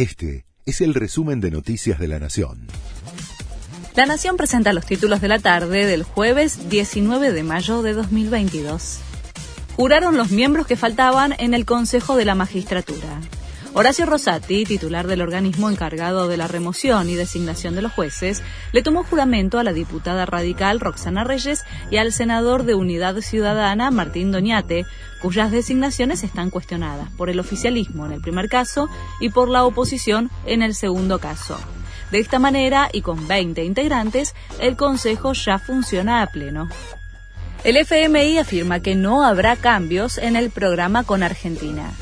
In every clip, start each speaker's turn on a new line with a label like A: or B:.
A: Este es el resumen de Noticias de la Nación.
B: La Nación presenta los títulos de la tarde del jueves 19 de mayo de 2022. Juraron los miembros que faltaban en el Consejo de la Magistratura. Horacio Rosati, titular del organismo encargado de la remoción y designación de los jueces, le tomó juramento a la diputada radical Roxana Reyes y al senador de Unidad Ciudadana Martín Doñate, cuyas designaciones están cuestionadas por el oficialismo en el primer caso y por la oposición en el segundo caso. De esta manera, y con 20 integrantes, el Consejo ya funciona a pleno. El FMI afirma que no habrá cambios en el programa con Argentina.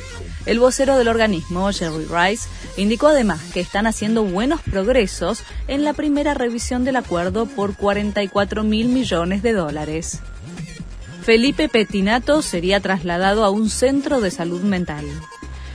B: El vocero del organismo, Jerry Rice, indicó además que están haciendo buenos progresos en la primera revisión del acuerdo por 44 mil millones de dólares. Felipe Petinato sería trasladado a un centro de salud mental.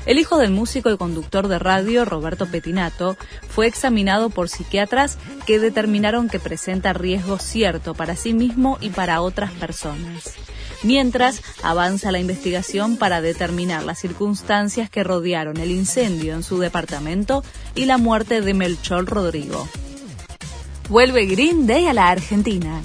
B: El hijo del músico y conductor de radio, Roberto Petinato, fue examinado por psiquiatras que determinaron que presenta riesgo cierto para sí mismo y para otras personas mientras avanza la investigación para determinar las circunstancias que rodearon el incendio en su departamento y la muerte de Melchor Rodrigo. Vuelve Green Day a la Argentina.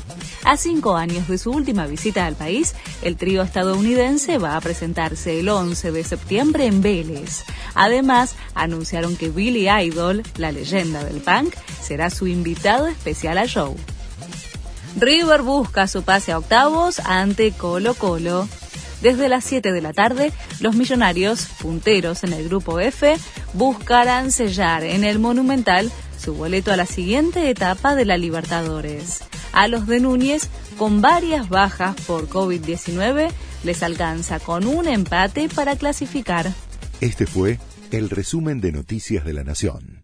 B: A cinco años de su última visita al país, el trío estadounidense va a presentarse el 11 de septiembre en Vélez. Además, anunciaron que Billy Idol, la leyenda del punk, será su invitado especial al show. River busca su pase a octavos ante Colo Colo. Desde las 7 de la tarde, los millonarios, punteros en el grupo F, buscarán sellar en el Monumental su boleto a la siguiente etapa de la Libertadores. A los de Núñez, con varias bajas por COVID-19, les alcanza con un empate para clasificar.
A: Este fue el resumen de Noticias de la Nación.